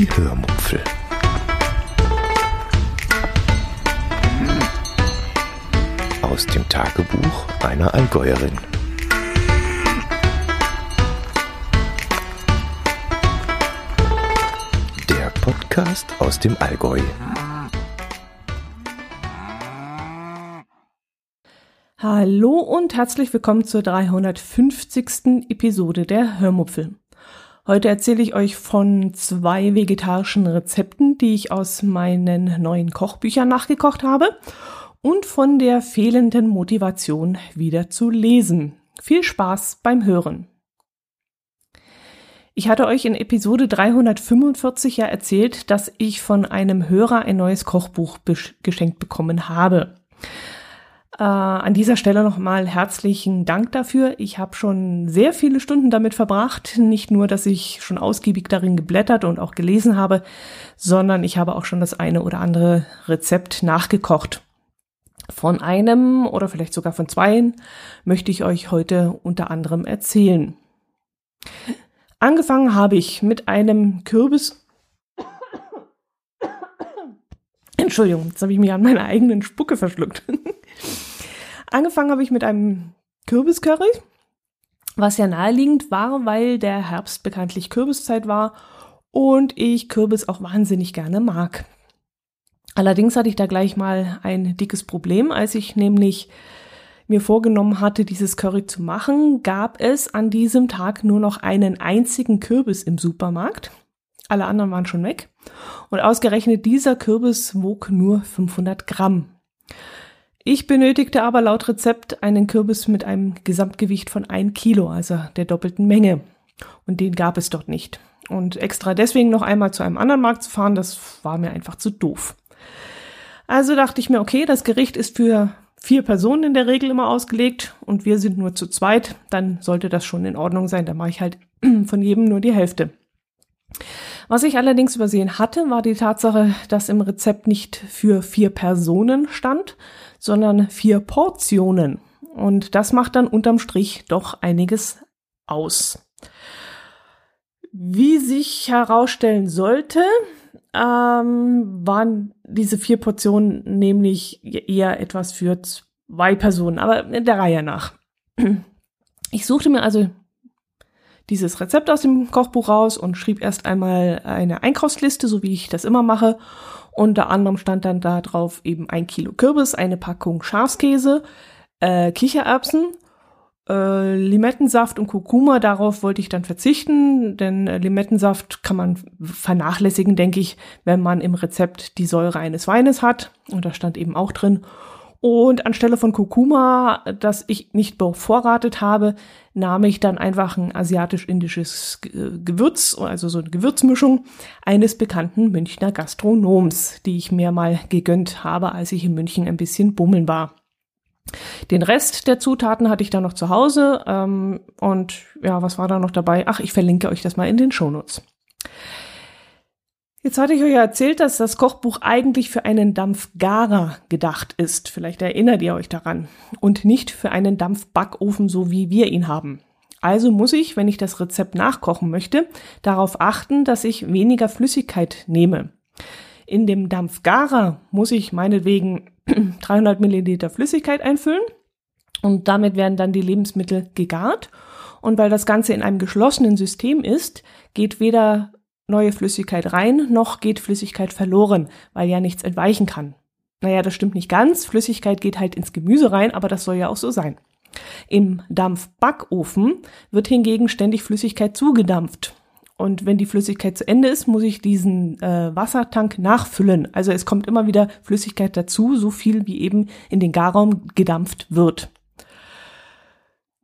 Die Hörmupfel. Aus dem Tagebuch einer Allgäuerin. Der Podcast aus dem Allgäu. Hallo und herzlich willkommen zur 350. Episode der Hörmupfel. Heute erzähle ich euch von zwei vegetarischen Rezepten, die ich aus meinen neuen Kochbüchern nachgekocht habe und von der fehlenden Motivation wieder zu lesen. Viel Spaß beim Hören. Ich hatte euch in Episode 345 ja erzählt, dass ich von einem Hörer ein neues Kochbuch geschenkt bekommen habe. Äh, an dieser Stelle nochmal herzlichen Dank dafür. Ich habe schon sehr viele Stunden damit verbracht. Nicht nur, dass ich schon ausgiebig darin geblättert und auch gelesen habe, sondern ich habe auch schon das eine oder andere Rezept nachgekocht. Von einem oder vielleicht sogar von zweien möchte ich euch heute unter anderem erzählen. Angefangen habe ich mit einem Kürbis. Entschuldigung, jetzt habe ich mich an meiner eigenen Spucke verschluckt. Angefangen habe ich mit einem Kürbiscurry, was ja naheliegend war, weil der Herbst bekanntlich Kürbiszeit war und ich Kürbis auch wahnsinnig gerne mag. Allerdings hatte ich da gleich mal ein dickes Problem, als ich nämlich mir vorgenommen hatte, dieses Curry zu machen, gab es an diesem Tag nur noch einen einzigen Kürbis im Supermarkt. Alle anderen waren schon weg. Und ausgerechnet dieser Kürbis wog nur 500 Gramm. Ich benötigte aber laut Rezept einen Kürbis mit einem Gesamtgewicht von ein Kilo, also der doppelten Menge. Und den gab es dort nicht. Und extra deswegen noch einmal zu einem anderen Markt zu fahren, das war mir einfach zu doof. Also dachte ich mir, okay, das Gericht ist für vier Personen in der Regel immer ausgelegt und wir sind nur zu zweit, dann sollte das schon in Ordnung sein. Da mache ich halt von jedem nur die Hälfte. Was ich allerdings übersehen hatte, war die Tatsache, dass im Rezept nicht für vier Personen stand, sondern vier Portionen. Und das macht dann unterm Strich doch einiges aus. Wie sich herausstellen sollte, ähm, waren diese vier Portionen nämlich eher etwas für zwei Personen, aber der Reihe nach. Ich suchte mir also dieses Rezept aus dem Kochbuch raus und schrieb erst einmal eine Einkaufsliste, so wie ich das immer mache, unter anderem stand dann da drauf eben ein Kilo Kürbis, eine Packung Schafskäse, äh, Kichererbsen, äh, Limettensaft und Kurkuma. Darauf wollte ich dann verzichten, denn äh, Limettensaft kann man vernachlässigen, denke ich, wenn man im Rezept die Säure eines Weines hat. Und da stand eben auch drin. Und anstelle von Kurkuma, das ich nicht bevorratet habe, nahm ich dann einfach ein asiatisch-indisches Gewürz, also so eine Gewürzmischung eines bekannten Münchner Gastronoms, die ich mir mal gegönnt habe, als ich in München ein bisschen bummeln war. Den Rest der Zutaten hatte ich dann noch zu Hause. Ähm, und ja, was war da noch dabei? Ach, ich verlinke euch das mal in den Shownotes. Jetzt hatte ich euch ja erzählt, dass das Kochbuch eigentlich für einen Dampfgarer gedacht ist. Vielleicht erinnert ihr euch daran. Und nicht für einen Dampfbackofen, so wie wir ihn haben. Also muss ich, wenn ich das Rezept nachkochen möchte, darauf achten, dass ich weniger Flüssigkeit nehme. In dem Dampfgarer muss ich meinetwegen 300 Milliliter Flüssigkeit einfüllen und damit werden dann die Lebensmittel gegart. Und weil das Ganze in einem geschlossenen System ist, geht weder neue Flüssigkeit rein, noch geht Flüssigkeit verloren, weil ja nichts entweichen kann. Naja, das stimmt nicht ganz. Flüssigkeit geht halt ins Gemüse rein, aber das soll ja auch so sein. Im Dampfbackofen wird hingegen ständig Flüssigkeit zugedampft. Und wenn die Flüssigkeit zu Ende ist, muss ich diesen äh, Wassertank nachfüllen. Also es kommt immer wieder Flüssigkeit dazu, so viel wie eben in den Garraum gedampft wird.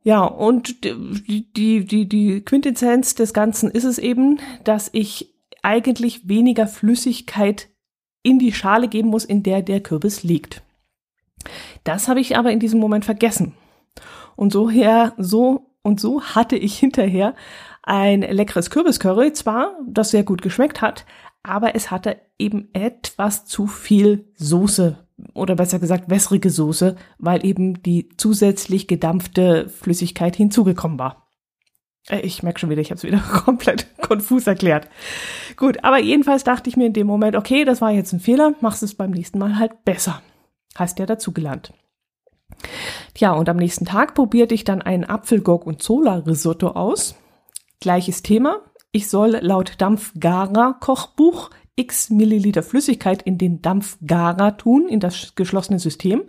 Ja, und die, die, die, Quintessenz des Ganzen ist es eben, dass ich eigentlich weniger Flüssigkeit in die Schale geben muss, in der der Kürbis liegt. Das habe ich aber in diesem Moment vergessen. Und so her, so und so hatte ich hinterher ein leckeres Kürbiscurry, zwar, das sehr gut geschmeckt hat, aber es hatte eben etwas zu viel Soße oder besser gesagt wässrige Soße, weil eben die zusätzlich gedampfte Flüssigkeit hinzugekommen war. Äh, ich merke schon wieder, ich habe es wieder komplett konfus erklärt. Gut, aber jedenfalls dachte ich mir in dem Moment, okay, das war jetzt ein Fehler, machst es beim nächsten Mal halt besser. Hast ja dazugelernt. Tja, und am nächsten Tag probierte ich dann ein Apfelgurk und Zola Risotto aus. Gleiches Thema. Ich soll laut Dampfgarer Kochbuch x Milliliter Flüssigkeit in den Dampfgarer tun, in das geschlossene System.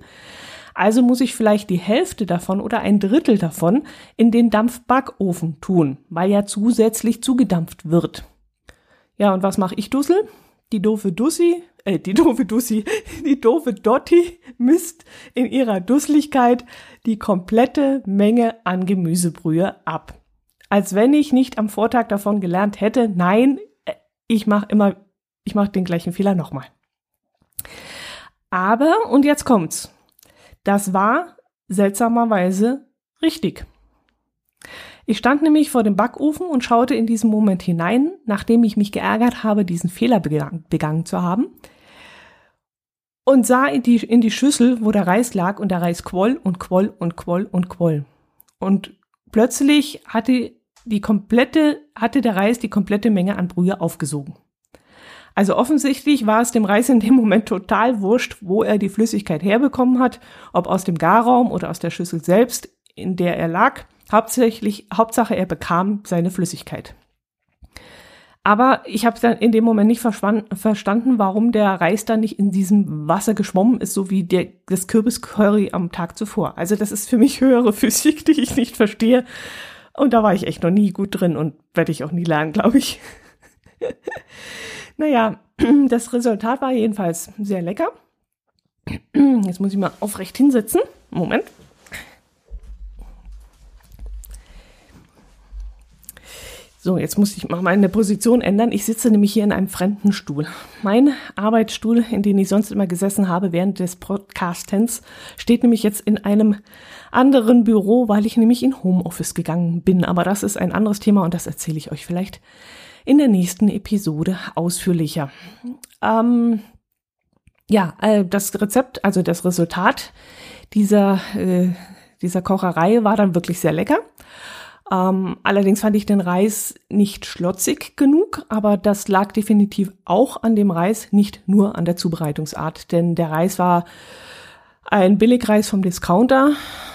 Also muss ich vielleicht die Hälfte davon oder ein Drittel davon in den Dampfbackofen tun, weil ja zusätzlich zugedampft wird. Ja, und was mache ich, Dussel? Die doofe Dussi, äh, die doofe Dussi, die doofe Dotti misst in ihrer Dusseligkeit die komplette Menge an Gemüsebrühe ab. Als wenn ich nicht am Vortag davon gelernt hätte, nein, äh, ich mache immer, ich mache den gleichen Fehler nochmal. Aber, und jetzt kommt's. Das war seltsamerweise richtig. Ich stand nämlich vor dem Backofen und schaute in diesem Moment hinein, nachdem ich mich geärgert habe, diesen Fehler begangen zu haben, und sah in die, in die Schüssel, wo der Reis lag, und der Reis quoll und quoll und quoll und quoll. Und plötzlich hatte die komplette, hatte der Reis die komplette Menge an Brühe aufgesogen. Also offensichtlich war es dem Reis in dem Moment total wurscht, wo er die Flüssigkeit herbekommen hat, ob aus dem Garraum oder aus der Schüssel selbst, in der er lag. Hauptsächlich, Hauptsache er bekam seine Flüssigkeit. Aber ich habe dann in dem Moment nicht verstanden, warum der Reis dann nicht in diesem Wasser geschwommen ist, so wie der, das Kürbiscurry am Tag zuvor. Also das ist für mich höhere Physik, die ich nicht verstehe. Und da war ich echt noch nie gut drin und werde ich auch nie lernen, glaube ich. Naja, das Resultat war jedenfalls sehr lecker. Jetzt muss ich mal aufrecht hinsetzen. Moment. So, jetzt muss ich mal meine Position ändern. Ich sitze nämlich hier in einem fremden Stuhl. Mein Arbeitsstuhl, in dem ich sonst immer gesessen habe während des Podcastens, steht nämlich jetzt in einem anderen Büro, weil ich nämlich in Homeoffice gegangen bin. Aber das ist ein anderes Thema und das erzähle ich euch vielleicht in der nächsten Episode ausführlicher. Ähm, ja, äh, das Rezept, also das Resultat dieser, äh, dieser Kocherei war dann wirklich sehr lecker. Ähm, allerdings fand ich den Reis nicht schlotzig genug, aber das lag definitiv auch an dem Reis, nicht nur an der Zubereitungsart, denn der Reis war ein Billigreis vom Discounter.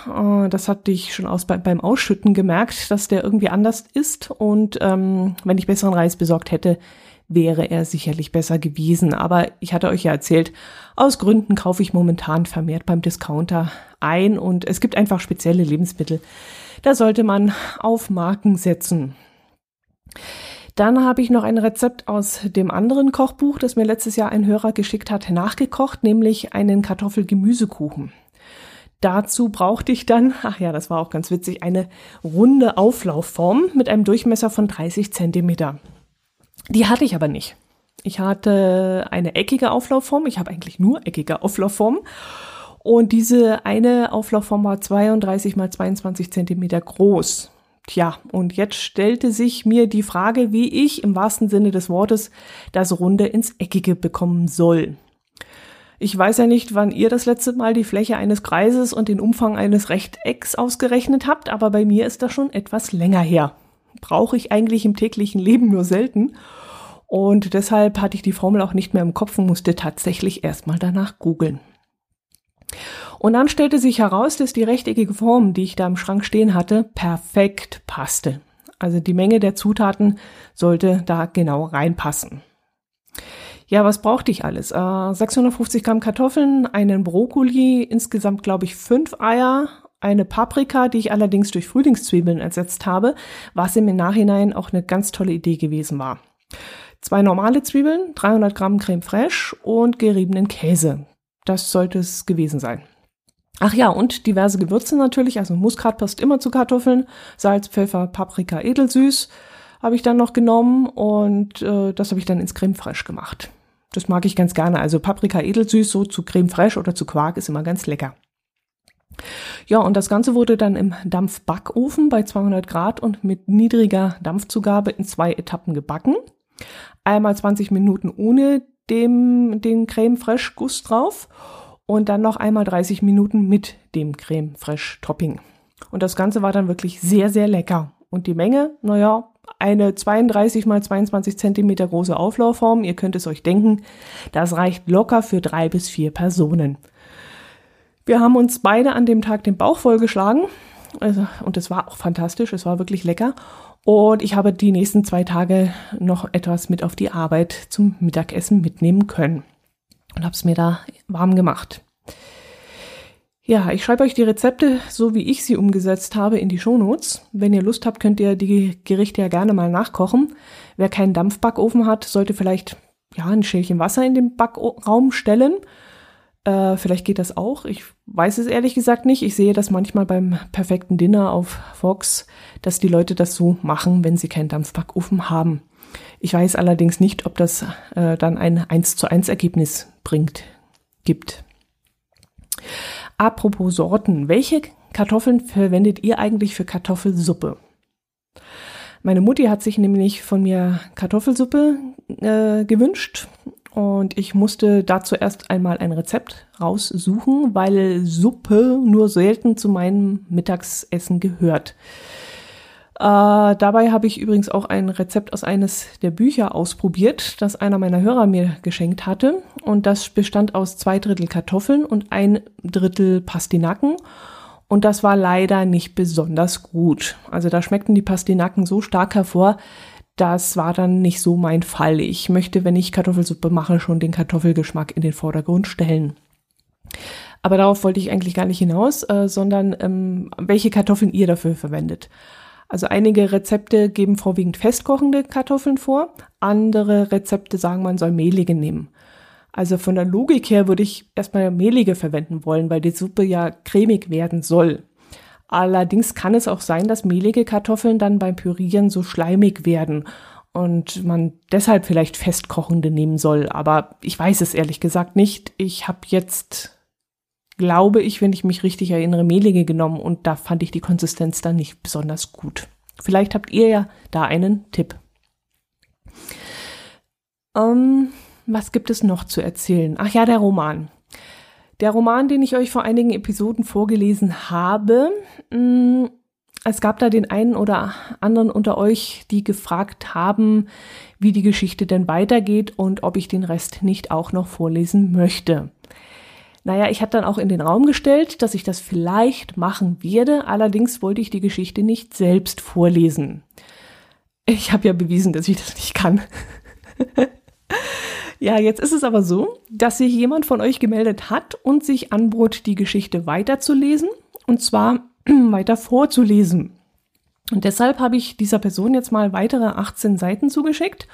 Äh, das hatte ich schon aus, beim Ausschütten gemerkt, dass der irgendwie anders ist. Und ähm, wenn ich besseren Reis besorgt hätte, wäre er sicherlich besser gewesen. Aber ich hatte euch ja erzählt, aus Gründen kaufe ich momentan vermehrt beim Discounter ein und es gibt einfach spezielle Lebensmittel. Da sollte man auf Marken setzen. Dann habe ich noch ein Rezept aus dem anderen Kochbuch, das mir letztes Jahr ein Hörer geschickt hat, nachgekocht, nämlich einen Kartoffelgemüsekuchen. Dazu brauchte ich dann, ach ja, das war auch ganz witzig, eine runde Auflaufform mit einem Durchmesser von 30 Zentimeter. Die hatte ich aber nicht. Ich hatte eine eckige Auflaufform. Ich habe eigentlich nur eckige Auflaufformen. Und diese eine Auflaufform war 32 mal 22 Zentimeter groß. Tja, und jetzt stellte sich mir die Frage, wie ich im wahrsten Sinne des Wortes das Runde ins Eckige bekommen soll. Ich weiß ja nicht, wann ihr das letzte Mal die Fläche eines Kreises und den Umfang eines Rechtecks ausgerechnet habt, aber bei mir ist das schon etwas länger her. Brauche ich eigentlich im täglichen Leben nur selten. Und deshalb hatte ich die Formel auch nicht mehr im Kopf und musste tatsächlich erstmal danach googeln. Und dann stellte sich heraus, dass die rechteckige Form, die ich da im Schrank stehen hatte, perfekt passte. Also die Menge der Zutaten sollte da genau reinpassen. Ja, was brauchte ich alles? Äh, 650 Gramm Kartoffeln, einen Brokkoli, insgesamt glaube ich fünf Eier, eine Paprika, die ich allerdings durch Frühlingszwiebeln ersetzt habe, was im Nachhinein auch eine ganz tolle Idee gewesen war. Zwei normale Zwiebeln, 300 Gramm Creme fraiche und geriebenen Käse. Das sollte es gewesen sein. Ach ja, und diverse Gewürze natürlich. Also Muskat passt immer zu Kartoffeln. Salz, Pfeffer, Paprika, edelsüß habe ich dann noch genommen und äh, das habe ich dann ins Creme fraiche gemacht. Das mag ich ganz gerne. Also Paprika edelsüß so zu Creme fraiche oder zu Quark ist immer ganz lecker. Ja, und das Ganze wurde dann im Dampfbackofen bei 200 Grad und mit niedriger Dampfzugabe in zwei Etappen gebacken. Einmal 20 Minuten ohne dem, den Creme Fraiche Guss drauf und dann noch einmal 30 Minuten mit dem Creme Fraiche Topping. Und das Ganze war dann wirklich sehr, sehr lecker. Und die Menge, naja, eine 32 mal 22 Zentimeter große Auflaufform, ihr könnt es euch denken, das reicht locker für drei bis vier Personen. Wir haben uns beide an dem Tag den Bauch vollgeschlagen. Also, und es war auch fantastisch, es war wirklich lecker. Und ich habe die nächsten zwei Tage noch etwas mit auf die Arbeit zum Mittagessen mitnehmen können. Und habe es mir da warm gemacht. Ja, ich schreibe euch die Rezepte, so wie ich sie umgesetzt habe, in die Shownotes. Wenn ihr Lust habt, könnt ihr die Gerichte ja gerne mal nachkochen. Wer keinen Dampfbackofen hat, sollte vielleicht ja ein Schälchen Wasser in den Backraum stellen. Äh, vielleicht geht das auch. Ich weiß es ehrlich gesagt nicht. Ich sehe das manchmal beim perfekten Dinner auf Fox, dass die Leute das so machen, wenn sie keinen Dampfbackofen haben. Ich weiß allerdings nicht, ob das äh, dann ein 1 zu 1 Ergebnis bringt, gibt. Apropos Sorten, welche Kartoffeln verwendet ihr eigentlich für Kartoffelsuppe? Meine Mutti hat sich nämlich von mir Kartoffelsuppe äh, gewünscht und ich musste dazu erst einmal ein Rezept raussuchen, weil Suppe nur selten zu meinem Mittagsessen gehört. Äh, dabei habe ich übrigens auch ein Rezept aus eines der Bücher ausprobiert, das einer meiner Hörer mir geschenkt hatte. Und das bestand aus zwei Drittel Kartoffeln und ein Drittel Pastinaken. Und das war leider nicht besonders gut. Also da schmeckten die Pastinaken so stark hervor, das war dann nicht so mein Fall. Ich möchte, wenn ich Kartoffelsuppe mache, schon den Kartoffelgeschmack in den Vordergrund stellen. Aber darauf wollte ich eigentlich gar nicht hinaus, äh, sondern ähm, welche Kartoffeln ihr dafür verwendet. Also einige Rezepte geben vorwiegend festkochende Kartoffeln vor, andere Rezepte sagen, man soll mehlige nehmen. Also von der Logik her würde ich erstmal mehlige verwenden wollen, weil die Suppe ja cremig werden soll. Allerdings kann es auch sein, dass mehlige Kartoffeln dann beim Pürieren so schleimig werden und man deshalb vielleicht festkochende nehmen soll. Aber ich weiß es ehrlich gesagt nicht. Ich habe jetzt glaube ich, wenn ich mich richtig erinnere, mehlige genommen und da fand ich die Konsistenz dann nicht besonders gut. Vielleicht habt ihr ja da einen Tipp. Ähm, was gibt es noch zu erzählen? Ach ja, der Roman. Der Roman, den ich euch vor einigen Episoden vorgelesen habe, mm, es gab da den einen oder anderen unter euch, die gefragt haben, wie die Geschichte denn weitergeht und ob ich den Rest nicht auch noch vorlesen möchte. Naja, ich hatte dann auch in den Raum gestellt, dass ich das vielleicht machen werde, allerdings wollte ich die Geschichte nicht selbst vorlesen. Ich habe ja bewiesen, dass ich das nicht kann. ja, jetzt ist es aber so, dass sich jemand von euch gemeldet hat und sich anbot, die Geschichte weiterzulesen, und zwar weiter vorzulesen. Und deshalb habe ich dieser Person jetzt mal weitere 18 Seiten zugeschickt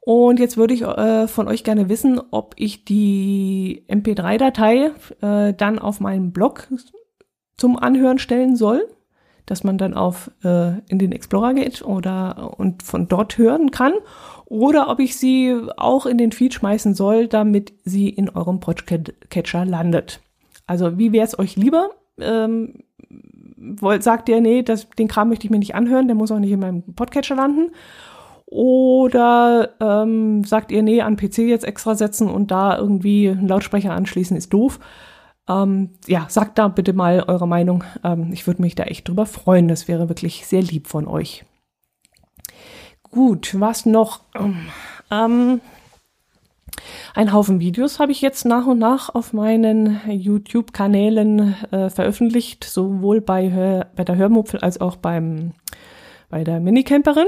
und jetzt würde ich äh, von euch gerne wissen, ob ich die MP3-Datei äh, dann auf meinen Blog zum Anhören stellen soll, dass man dann auf äh, in den Explorer geht oder und von dort hören kann, oder ob ich sie auch in den Feed schmeißen soll, damit sie in eurem Podcatcher landet. Also wie wäre es euch lieber? Ähm, sagt ihr, nee, das, den Kram möchte ich mir nicht anhören, der muss auch nicht in meinem Podcatcher landen. Oder ähm, sagt ihr, nee, an PC jetzt extra setzen und da irgendwie einen Lautsprecher anschließen ist doof. Ähm, ja, sagt da bitte mal eure Meinung. Ähm, ich würde mich da echt drüber freuen. Das wäre wirklich sehr lieb von euch. Gut, was noch? Ähm, ein Haufen Videos habe ich jetzt nach und nach auf meinen YouTube-Kanälen äh, veröffentlicht, sowohl bei, Hör bei der Hörmupfel als auch beim, bei der Minicamperin.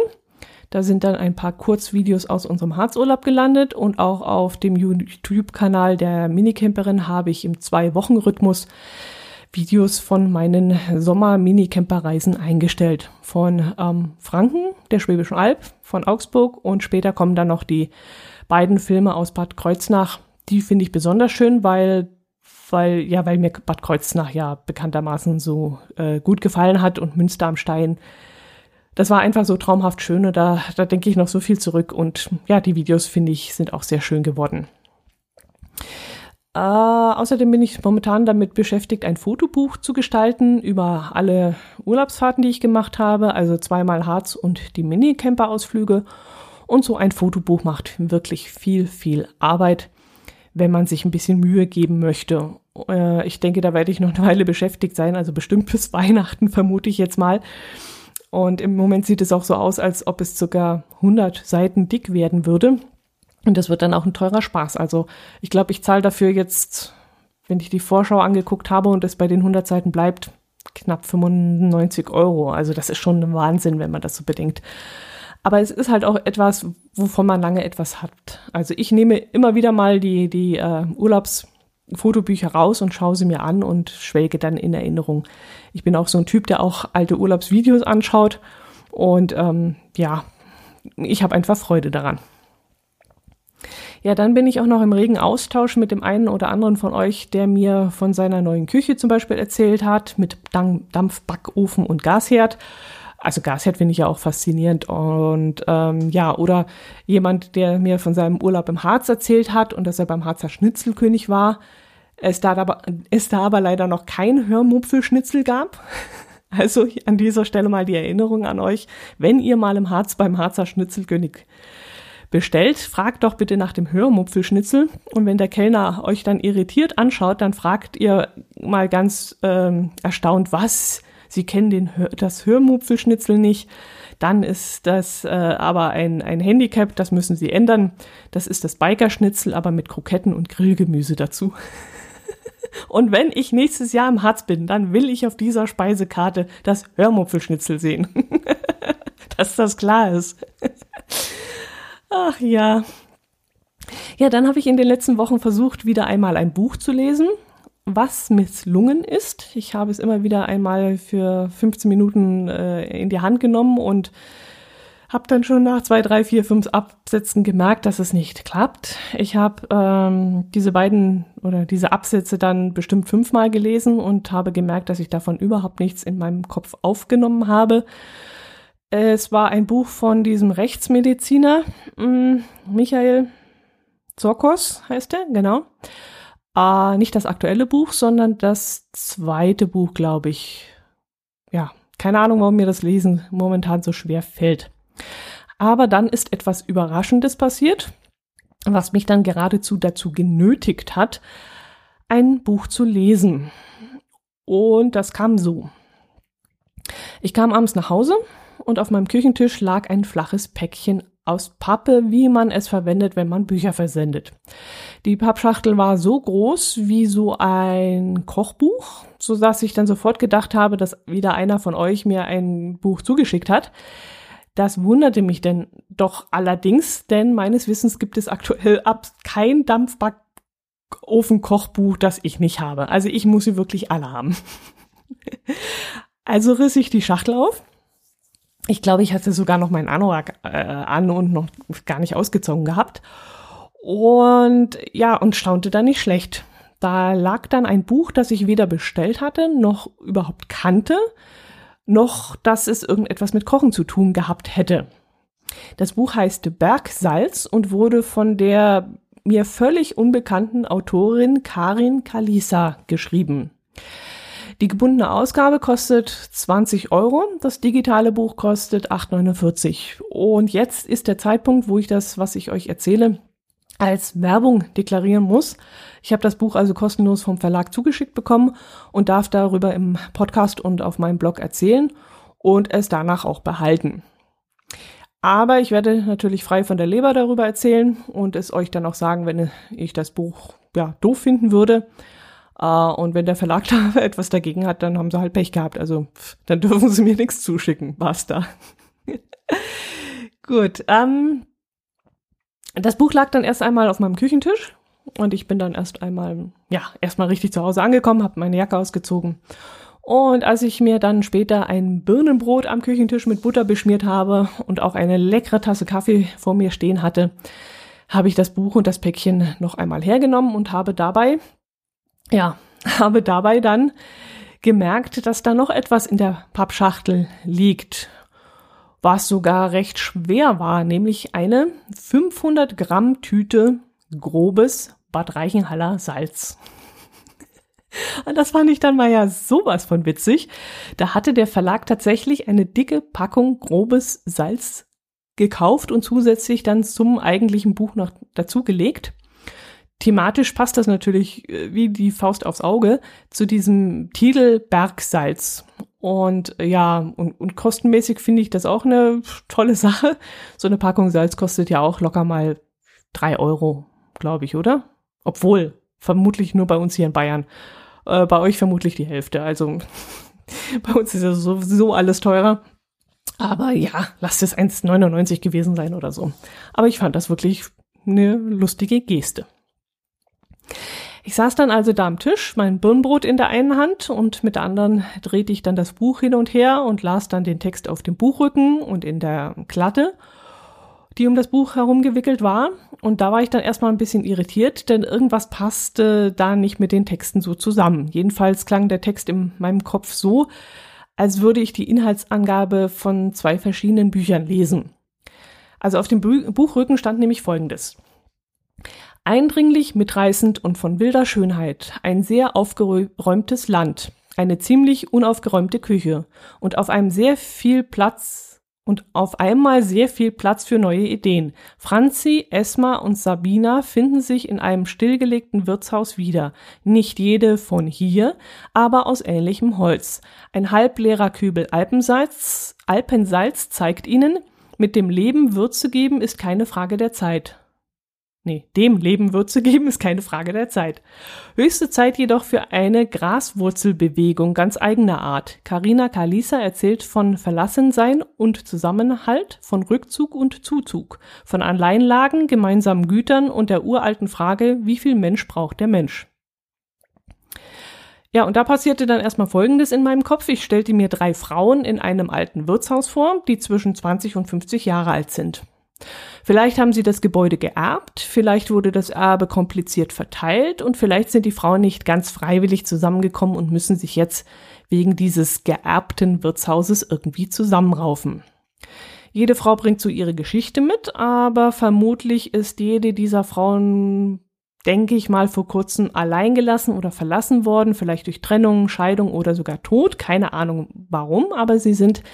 Da sind dann ein paar Kurzvideos aus unserem Harzurlaub gelandet und auch auf dem YouTube-Kanal der Minicamperin habe ich im Zwei-Wochen-Rhythmus Videos von meinen Sommer-Minicamper-Reisen eingestellt. Von ähm, Franken, der Schwäbischen Alb, von Augsburg und später kommen dann noch die beiden Filme aus Bad Kreuznach. Die finde ich besonders schön, weil weil ja, weil mir Bad Kreuznach ja bekanntermaßen so äh, gut gefallen hat und Münster am Stein das war einfach so traumhaft schön und da, da denke ich noch so viel zurück und ja, die Videos finde ich sind auch sehr schön geworden. Äh, außerdem bin ich momentan damit beschäftigt, ein Fotobuch zu gestalten über alle Urlaubsfahrten, die ich gemacht habe, also zweimal Harz und die Minicamper-Ausflüge. Und so ein Fotobuch macht wirklich viel, viel Arbeit, wenn man sich ein bisschen Mühe geben möchte. Äh, ich denke, da werde ich noch eine Weile beschäftigt sein, also bestimmt bis Weihnachten vermute ich jetzt mal. Und im Moment sieht es auch so aus, als ob es sogar 100 Seiten dick werden würde. Und das wird dann auch ein teurer Spaß. Also ich glaube, ich zahle dafür jetzt, wenn ich die Vorschau angeguckt habe und es bei den 100 Seiten bleibt, knapp 95 Euro. Also das ist schon ein Wahnsinn, wenn man das so bedenkt. Aber es ist halt auch etwas, wovon man lange etwas hat. Also ich nehme immer wieder mal die, die äh, Urlaubsfotobücher raus und schaue sie mir an und schwelge dann in Erinnerung. Ich bin auch so ein Typ, der auch alte Urlaubsvideos anschaut und ähm, ja, ich habe einfach Freude daran. Ja, dann bin ich auch noch im regen Austausch mit dem einen oder anderen von euch, der mir von seiner neuen Küche zum Beispiel erzählt hat, mit Dampfbackofen und Gasherd. Also Gasherd finde ich ja auch faszinierend. Und ähm, ja, oder jemand, der mir von seinem Urlaub im Harz erzählt hat und dass er beim Harzer Schnitzelkönig war. Es da aber, es da aber leider noch kein Hörmupfelschnitzel gab. Also an dieser Stelle mal die Erinnerung an euch, wenn ihr mal im Harz beim Harzer Schnitzelkönig bestellt, fragt doch bitte nach dem Hörmupfelschnitzel. Und wenn der Kellner euch dann irritiert anschaut, dann fragt ihr mal ganz ähm, erstaunt, was? Sie kennen den, das Hörmupfelschnitzel nicht. Dann ist das äh, aber ein, ein Handicap, das müssen Sie ändern. Das ist das Bikerschnitzel, aber mit Kroketten und Grillgemüse dazu. Und wenn ich nächstes Jahr im Harz bin, dann will ich auf dieser Speisekarte das Hörmupfelschnitzel sehen. Dass das klar ist. Ach ja. Ja, dann habe ich in den letzten Wochen versucht, wieder einmal ein Buch zu lesen, was misslungen ist. Ich habe es immer wieder einmal für 15 Minuten äh, in die Hand genommen und habe dann schon nach zwei, drei, vier, fünf Absätzen gemerkt, dass es nicht klappt. Ich habe ähm, diese beiden oder diese Absätze dann bestimmt fünfmal gelesen und habe gemerkt, dass ich davon überhaupt nichts in meinem Kopf aufgenommen habe. Es war ein Buch von diesem Rechtsmediziner, mm, Michael Zorkos heißt er, genau. Äh, nicht das aktuelle Buch, sondern das zweite Buch, glaube ich. Ja, keine Ahnung, warum mir das Lesen momentan so schwer fällt. Aber dann ist etwas Überraschendes passiert, was mich dann geradezu dazu genötigt hat, ein Buch zu lesen. Und das kam so. Ich kam abends nach Hause und auf meinem Küchentisch lag ein flaches Päckchen aus Pappe, wie man es verwendet, wenn man Bücher versendet. Die Pappschachtel war so groß wie so ein Kochbuch, so dass ich dann sofort gedacht habe, dass wieder einer von euch mir ein Buch zugeschickt hat. Das wunderte mich denn doch allerdings, denn meines Wissens gibt es aktuell ab kein Dampfbackofen-Kochbuch, das ich nicht habe. Also ich muss sie wirklich alle haben. Also riss ich die Schachtel auf ich glaube, ich hatte sogar noch meinen Anorak äh, an und noch gar nicht ausgezogen gehabt. Und ja, und staunte da nicht schlecht. Da lag dann ein Buch, das ich weder bestellt hatte, noch überhaupt kannte, noch dass es irgendetwas mit Kochen zu tun gehabt hätte. Das Buch heißt Bergsalz und wurde von der mir völlig unbekannten Autorin Karin Kalisa geschrieben. Die gebundene Ausgabe kostet 20 Euro, das digitale Buch kostet 8,49. Und jetzt ist der Zeitpunkt, wo ich das, was ich euch erzähle, als Werbung deklarieren muss. Ich habe das Buch also kostenlos vom Verlag zugeschickt bekommen und darf darüber im Podcast und auf meinem Blog erzählen und es danach auch behalten. Aber ich werde natürlich frei von der Leber darüber erzählen und es euch dann auch sagen, wenn ich das Buch ja doof finden würde. Uh, und wenn der Verlag da etwas dagegen hat, dann haben sie halt Pech gehabt. Also pff, dann dürfen sie mir nichts zuschicken. Basta. Gut. Ähm, das Buch lag dann erst einmal auf meinem Küchentisch und ich bin dann erst einmal, ja, erstmal richtig zu Hause angekommen, habe meine Jacke ausgezogen. Und als ich mir dann später ein Birnenbrot am Küchentisch mit Butter beschmiert habe und auch eine leckere Tasse Kaffee vor mir stehen hatte, habe ich das Buch und das Päckchen noch einmal hergenommen und habe dabei ja, habe dabei dann gemerkt, dass da noch etwas in der Pappschachtel liegt, was sogar recht schwer war, nämlich eine 500 Gramm Tüte grobes Bad Reichenhaller Salz. Und das fand ich dann mal ja sowas von witzig. Da hatte der Verlag tatsächlich eine dicke Packung grobes Salz gekauft und zusätzlich dann zum eigentlichen Buch noch dazugelegt thematisch passt das natürlich äh, wie die Faust aufs Auge zu diesem Titel Bergsalz. Und ja, und, und kostenmäßig finde ich das auch eine tolle Sache. So eine Packung Salz kostet ja auch locker mal drei Euro, glaube ich, oder? Obwohl, vermutlich nur bei uns hier in Bayern. Äh, bei euch vermutlich die Hälfte. Also bei uns ist ja sowieso alles teurer. Aber ja, lasst es 1,99 gewesen sein oder so. Aber ich fand das wirklich eine lustige Geste. Ich saß dann also da am Tisch, mein Birnbrot in der einen Hand und mit der anderen drehte ich dann das Buch hin und her und las dann den Text auf dem Buchrücken und in der Klatte, die um das Buch herumgewickelt war. Und da war ich dann erstmal ein bisschen irritiert, denn irgendwas passte da nicht mit den Texten so zusammen. Jedenfalls klang der Text in meinem Kopf so, als würde ich die Inhaltsangabe von zwei verschiedenen Büchern lesen. Also auf dem Buchrücken stand nämlich Folgendes. Eindringlich, mitreißend und von wilder Schönheit, ein sehr aufgeräumtes Land, eine ziemlich unaufgeräumte Küche und auf einem sehr viel Platz und auf einmal sehr viel Platz für neue Ideen. Franzi, Esma und Sabina finden sich in einem stillgelegten Wirtshaus wieder. Nicht jede von hier, aber aus ähnlichem Holz. Ein halbleerer Kübel Alpensalz, Alpensalz zeigt ihnen, mit dem Leben Würze geben ist keine Frage der Zeit. Nee, dem Leben Würze geben ist keine Frage der Zeit. Höchste Zeit jedoch für eine Graswurzelbewegung ganz eigener Art. Karina Kalisa erzählt von Verlassensein und Zusammenhalt, von Rückzug und Zuzug, von Alleinlagen, gemeinsamen Gütern und der uralten Frage, wie viel Mensch braucht der Mensch? Ja, und da passierte dann erstmal Folgendes in meinem Kopf. Ich stellte mir drei Frauen in einem alten Wirtshaus vor, die zwischen 20 und 50 Jahre alt sind. Vielleicht haben sie das Gebäude geerbt, vielleicht wurde das Erbe kompliziert verteilt und vielleicht sind die Frauen nicht ganz freiwillig zusammengekommen und müssen sich jetzt wegen dieses geerbten Wirtshauses irgendwie zusammenraufen. Jede Frau bringt so ihre Geschichte mit, aber vermutlich ist jede dieser Frauen, denke ich mal, vor kurzem alleingelassen oder verlassen worden, vielleicht durch Trennung, Scheidung oder sogar Tod. Keine Ahnung warum, aber sie sind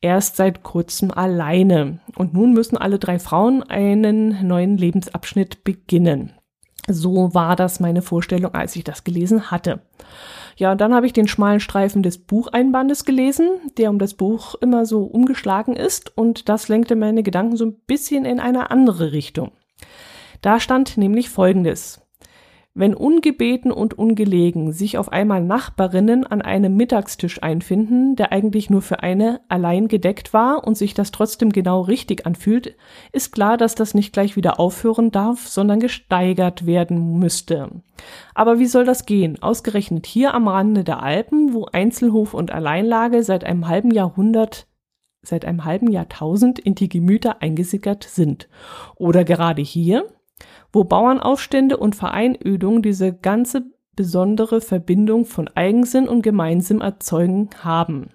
erst seit kurzem alleine. Und nun müssen alle drei Frauen einen neuen Lebensabschnitt beginnen. So war das meine Vorstellung, als ich das gelesen hatte. Ja, und dann habe ich den schmalen Streifen des Bucheinbandes gelesen, der um das Buch immer so umgeschlagen ist, und das lenkte meine Gedanken so ein bisschen in eine andere Richtung. Da stand nämlich Folgendes. Wenn ungebeten und ungelegen sich auf einmal Nachbarinnen an einem Mittagstisch einfinden, der eigentlich nur für eine allein gedeckt war und sich das trotzdem genau richtig anfühlt, ist klar, dass das nicht gleich wieder aufhören darf, sondern gesteigert werden müsste. Aber wie soll das gehen? Ausgerechnet hier am Rande der Alpen, wo Einzelhof und Alleinlage seit einem halben Jahrhundert seit einem halben Jahrtausend in die Gemüter eingesickert sind. Oder gerade hier, wo Bauernaufstände und Vereinödung diese ganze besondere Verbindung von Eigensinn und Gemeinsinn erzeugen haben.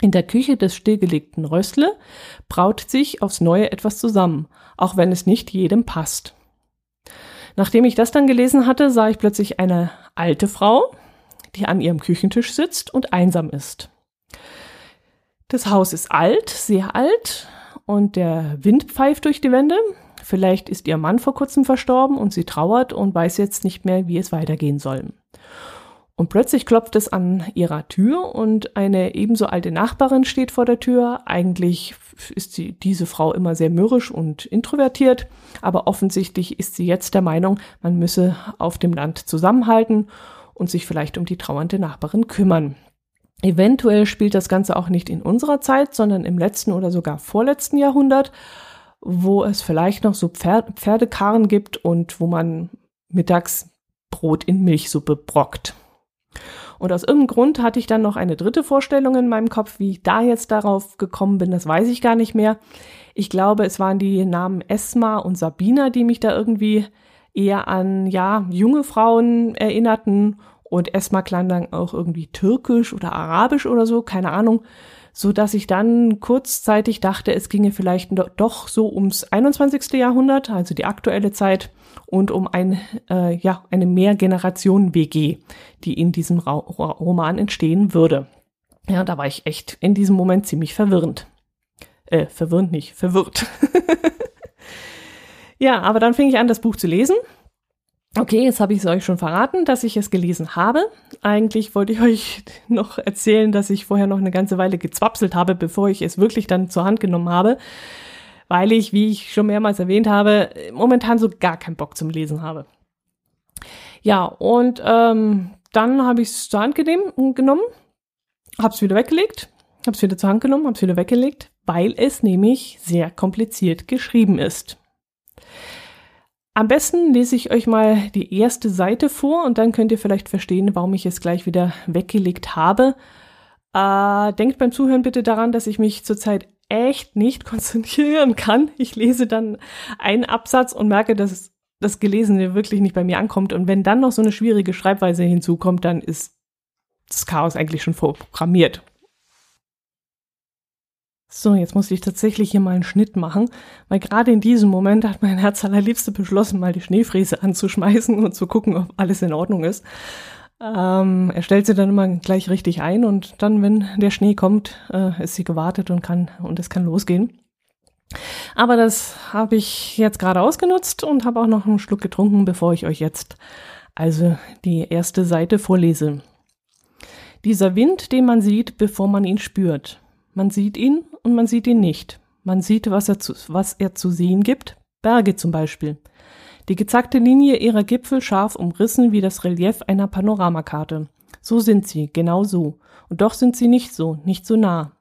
In der Küche des stillgelegten Rössle braut sich aufs Neue etwas zusammen, auch wenn es nicht jedem passt. Nachdem ich das dann gelesen hatte, sah ich plötzlich eine alte Frau, die an ihrem Küchentisch sitzt und einsam ist. Das Haus ist alt, sehr alt, und der Wind pfeift durch die Wände. Vielleicht ist ihr Mann vor kurzem verstorben und sie trauert und weiß jetzt nicht mehr, wie es weitergehen soll. Und plötzlich klopft es an ihrer Tür und eine ebenso alte Nachbarin steht vor der Tür. Eigentlich ist sie, diese Frau immer sehr mürrisch und introvertiert, aber offensichtlich ist sie jetzt der Meinung, man müsse auf dem Land zusammenhalten und sich vielleicht um die trauernde Nachbarin kümmern. Eventuell spielt das Ganze auch nicht in unserer Zeit, sondern im letzten oder sogar vorletzten Jahrhundert wo es vielleicht noch so Pferd Pferdekarren gibt und wo man mittags Brot in Milchsuppe brockt. Und aus irgendeinem Grund hatte ich dann noch eine dritte Vorstellung in meinem Kopf, wie ich da jetzt darauf gekommen bin, das weiß ich gar nicht mehr. Ich glaube, es waren die Namen Esma und Sabina, die mich da irgendwie eher an, ja, junge Frauen erinnerten. Und Esma klang dann auch irgendwie türkisch oder arabisch oder so, keine Ahnung so dass ich dann kurzzeitig dachte, es ginge vielleicht doch so ums 21. Jahrhundert, also die aktuelle Zeit, und um ein, äh, ja, eine Mehrgenerationen-WG, die in diesem Ra Roman entstehen würde. Ja, da war ich echt in diesem Moment ziemlich verwirrend. Äh, verwirrend nicht, verwirrt. ja, aber dann fing ich an, das Buch zu lesen. Okay, jetzt habe ich es euch schon verraten, dass ich es gelesen habe. Eigentlich wollte ich euch noch erzählen, dass ich vorher noch eine ganze Weile gezwapselt habe, bevor ich es wirklich dann zur Hand genommen habe, weil ich, wie ich schon mehrmals erwähnt habe, momentan so gar keinen Bock zum Lesen habe. Ja, und ähm, dann habe ich es zur Hand genommen, habe es wieder weggelegt, habe es wieder zur Hand genommen, habe es wieder weggelegt, weil es nämlich sehr kompliziert geschrieben ist. Am besten lese ich euch mal die erste Seite vor und dann könnt ihr vielleicht verstehen, warum ich es gleich wieder weggelegt habe. Äh, denkt beim Zuhören bitte daran, dass ich mich zurzeit echt nicht konzentrieren kann. Ich lese dann einen Absatz und merke, dass das Gelesene wirklich nicht bei mir ankommt. Und wenn dann noch so eine schwierige Schreibweise hinzukommt, dann ist das Chaos eigentlich schon vorprogrammiert. So, jetzt muss ich tatsächlich hier mal einen Schnitt machen, weil gerade in diesem Moment hat mein Herz allerliebste beschlossen, mal die Schneefräse anzuschmeißen und zu gucken, ob alles in Ordnung ist. Ähm, er stellt sie dann immer gleich richtig ein und dann, wenn der Schnee kommt, äh, ist sie gewartet und kann und es kann losgehen. Aber das habe ich jetzt gerade ausgenutzt und habe auch noch einen Schluck getrunken, bevor ich euch jetzt also die erste Seite vorlese. Dieser Wind, den man sieht, bevor man ihn spürt. Man sieht ihn und man sieht ihn nicht. Man sieht, was er zu, was er zu sehen gibt, Berge zum Beispiel. Die gezackte Linie ihrer Gipfel scharf umrissen wie das Relief einer Panoramakarte. So sind sie, genau so. Und doch sind sie nicht so, nicht so nah.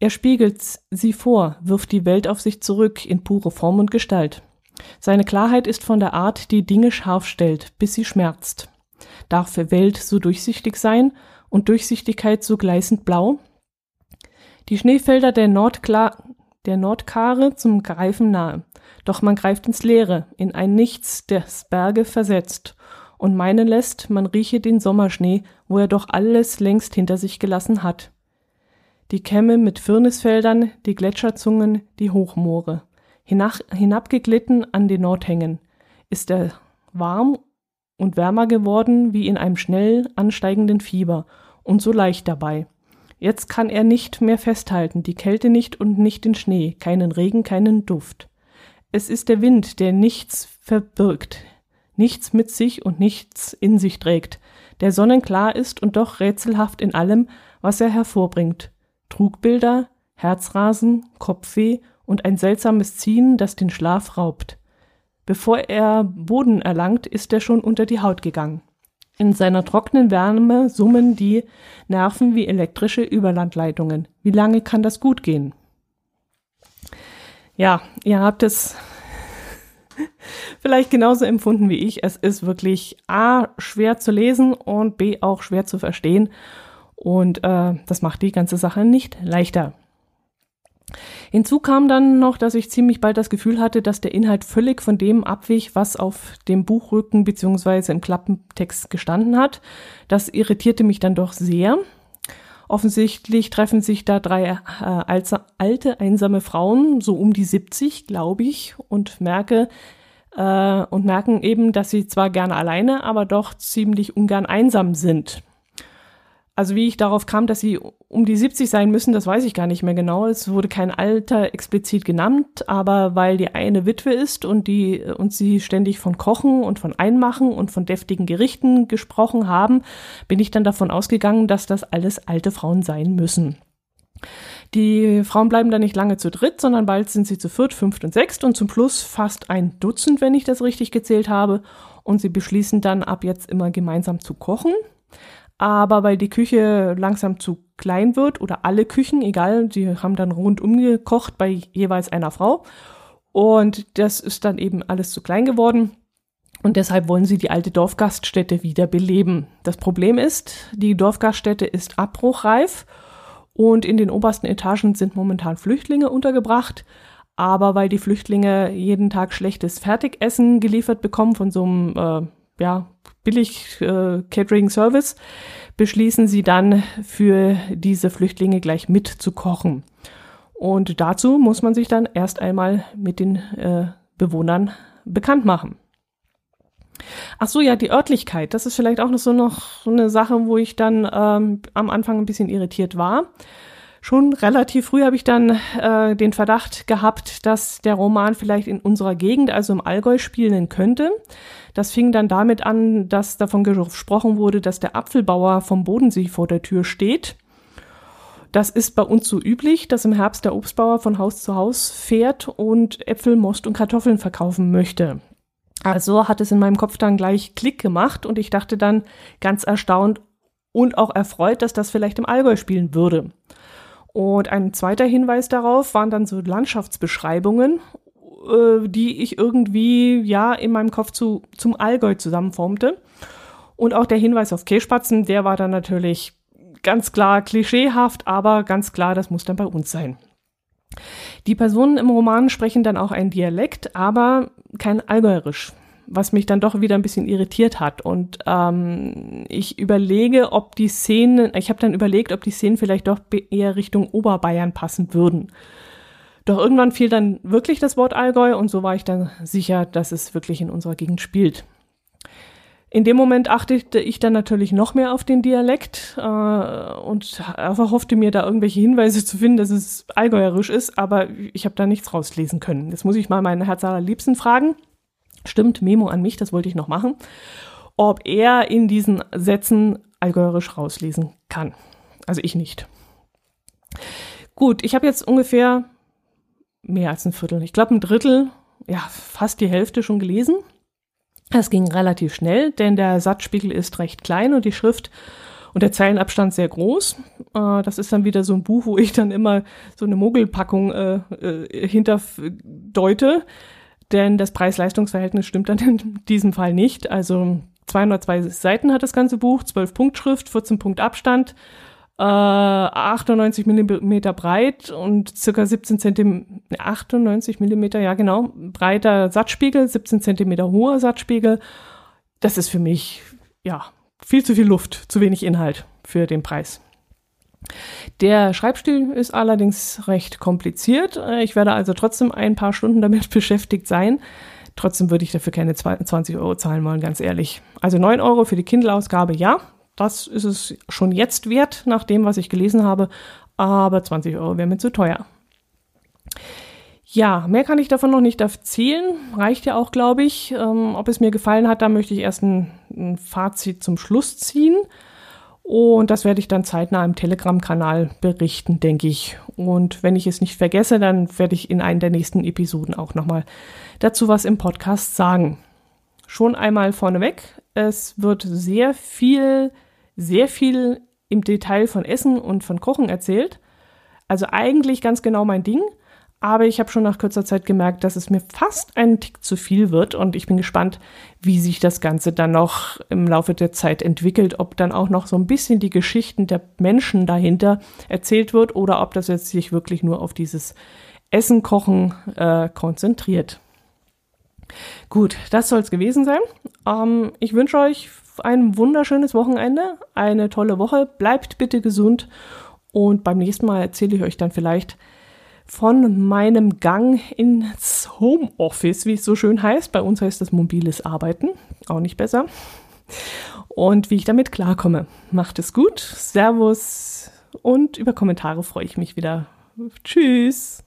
Er spiegelt sie vor, wirft die Welt auf sich zurück in pure Form und Gestalt. Seine Klarheit ist von der Art, die Dinge scharf stellt, bis sie schmerzt. Darf Welt so durchsichtig sein und Durchsichtigkeit so gleißend blau? Die Schneefelder der, Nordkla der Nordkare zum Greifen nahe. Doch man greift ins Leere, in ein Nichts, das Berge versetzt und meinen lässt, man rieche den Sommerschnee, wo er doch alles längst hinter sich gelassen hat. Die Kämme mit Firnisfeldern, die Gletscherzungen, die Hochmoore. Hinach, hinabgeglitten an den Nordhängen. Ist er warm und wärmer geworden wie in einem schnell ansteigenden Fieber und so leicht dabei. Jetzt kann er nicht mehr festhalten, die Kälte nicht und nicht den Schnee, keinen Regen, keinen Duft. Es ist der Wind, der nichts verbirgt, nichts mit sich und nichts in sich trägt, der sonnenklar ist und doch rätselhaft in allem, was er hervorbringt. Trugbilder, Herzrasen, Kopfweh und ein seltsames Ziehen, das den Schlaf raubt. Bevor er Boden erlangt, ist er schon unter die Haut gegangen. In seiner trockenen Wärme summen die Nerven wie elektrische Überlandleitungen. Wie lange kann das gut gehen? Ja, ihr habt es vielleicht genauso empfunden wie ich. Es ist wirklich A schwer zu lesen und B auch schwer zu verstehen. Und äh, das macht die ganze Sache nicht leichter. Hinzu kam dann noch, dass ich ziemlich bald das Gefühl hatte, dass der Inhalt völlig von dem abwich, was auf dem Buchrücken beziehungsweise im Klappentext gestanden hat. Das irritierte mich dann doch sehr. Offensichtlich treffen sich da drei äh, alte, einsame Frauen, so um die 70, glaube ich, und merke, äh, und merken eben, dass sie zwar gerne alleine, aber doch ziemlich ungern einsam sind. Also wie ich darauf kam, dass sie um die 70 sein müssen, das weiß ich gar nicht mehr genau. Es wurde kein Alter explizit genannt, aber weil die eine Witwe ist und die und sie ständig von Kochen und von Einmachen und von deftigen Gerichten gesprochen haben, bin ich dann davon ausgegangen, dass das alles alte Frauen sein müssen. Die Frauen bleiben da nicht lange zu dritt, sondern bald sind sie zu viert, fünft und sechst und zum Plus fast ein Dutzend, wenn ich das richtig gezählt habe. Und sie beschließen dann ab jetzt immer gemeinsam zu kochen aber weil die Küche langsam zu klein wird oder alle Küchen, egal, die haben dann rundum gekocht bei jeweils einer Frau und das ist dann eben alles zu klein geworden. Und deshalb wollen sie die alte Dorfgaststätte wieder beleben. Das Problem ist, die Dorfgaststätte ist abbruchreif und in den obersten Etagen sind momentan Flüchtlinge untergebracht. Aber weil die Flüchtlinge jeden Tag schlechtes Fertigessen geliefert bekommen von so einem äh, ja, billig äh, Catering Service, beschließen sie dann für diese Flüchtlinge gleich mit zu kochen. Und dazu muss man sich dann erst einmal mit den äh, Bewohnern bekannt machen. Ach so, ja, die Örtlichkeit, das ist vielleicht auch noch so noch eine Sache, wo ich dann ähm, am Anfang ein bisschen irritiert war. Schon relativ früh habe ich dann äh, den Verdacht gehabt, dass der Roman vielleicht in unserer Gegend, also im Allgäu, spielen könnte. Das fing dann damit an, dass davon gesprochen wurde, dass der Apfelbauer vom Bodensee vor der Tür steht. Das ist bei uns so üblich, dass im Herbst der Obstbauer von Haus zu Haus fährt und Äpfel, Most und Kartoffeln verkaufen möchte. Also hat es in meinem Kopf dann gleich Klick gemacht und ich dachte dann ganz erstaunt und auch erfreut, dass das vielleicht im Allgäu spielen würde. Und ein zweiter Hinweis darauf waren dann so Landschaftsbeschreibungen, äh, die ich irgendwie ja in meinem Kopf zu, zum Allgäu zusammenformte. Und auch der Hinweis auf Käsespatzen, der war dann natürlich ganz klar klischeehaft, aber ganz klar, das muss dann bei uns sein. Die Personen im Roman sprechen dann auch ein Dialekt, aber kein Allgäuerisch was mich dann doch wieder ein bisschen irritiert hat. Und ähm, ich überlege, ob die Szenen, ich habe dann überlegt, ob die Szenen vielleicht doch eher Richtung Oberbayern passen würden. Doch irgendwann fiel dann wirklich das Wort Allgäu und so war ich dann sicher, dass es wirklich in unserer Gegend spielt. In dem Moment achtete ich dann natürlich noch mehr auf den Dialekt äh, und hoffte mir da irgendwelche Hinweise zu finden, dass es allgäuerisch ist, aber ich habe da nichts rauslesen können. Jetzt muss ich mal meinen Herz allerliebsten fragen. Stimmt, Memo an mich, das wollte ich noch machen, ob er in diesen Sätzen allgäuerisch rauslesen kann. Also ich nicht. Gut, ich habe jetzt ungefähr mehr als ein Viertel, ich glaube ein Drittel, ja, fast die Hälfte schon gelesen. Das ging relativ schnell, denn der Satzspiegel ist recht klein und die Schrift und der Zeilenabstand sehr groß. Äh, das ist dann wieder so ein Buch, wo ich dann immer so eine Mogelpackung äh, äh, hinterdeute denn das Preis-Leistungs-Verhältnis stimmt dann in diesem Fall nicht. Also 202 Seiten hat das ganze Buch, 12 Punkt Schrift, 14 Punkt Abstand, äh, 98 Millimeter breit und circa 17 Zentimeter, 98 Millimeter, ja genau, breiter Satzspiegel, 17 Zentimeter hoher Satzspiegel. Das ist für mich, ja, viel zu viel Luft, zu wenig Inhalt für den Preis. Der Schreibstil ist allerdings recht kompliziert. Äh, ich werde also trotzdem ein paar Stunden damit beschäftigt sein. Trotzdem würde ich dafür keine 20 Euro zahlen wollen, ganz ehrlich. Also 9 Euro für die Kindle-Ausgabe, ja, das ist es schon jetzt wert, nach dem, was ich gelesen habe. Aber 20 Euro wäre mir zu teuer. Ja, mehr kann ich davon noch nicht erzählen. Reicht ja auch, glaube ich. Ähm, ob es mir gefallen hat, da möchte ich erst ein, ein Fazit zum Schluss ziehen. Und das werde ich dann zeitnah im Telegram-Kanal berichten, denke ich. Und wenn ich es nicht vergesse, dann werde ich in einer der nächsten Episoden auch nochmal dazu was im Podcast sagen. Schon einmal vorneweg, es wird sehr viel, sehr viel im Detail von Essen und von Kochen erzählt. Also eigentlich ganz genau mein Ding. Aber ich habe schon nach kurzer Zeit gemerkt, dass es mir fast einen Tick zu viel wird und ich bin gespannt, wie sich das Ganze dann noch im Laufe der Zeit entwickelt, ob dann auch noch so ein bisschen die Geschichten der Menschen dahinter erzählt wird oder ob das jetzt sich wirklich nur auf dieses Essen kochen äh, konzentriert. Gut, das soll es gewesen sein. Ähm, ich wünsche euch ein wunderschönes Wochenende, eine tolle Woche. Bleibt bitte gesund und beim nächsten Mal erzähle ich euch dann vielleicht, von meinem Gang ins Homeoffice, wie es so schön heißt. Bei uns heißt das mobiles Arbeiten, auch nicht besser. Und wie ich damit klarkomme. Macht es gut, Servus und über Kommentare freue ich mich wieder. Tschüss.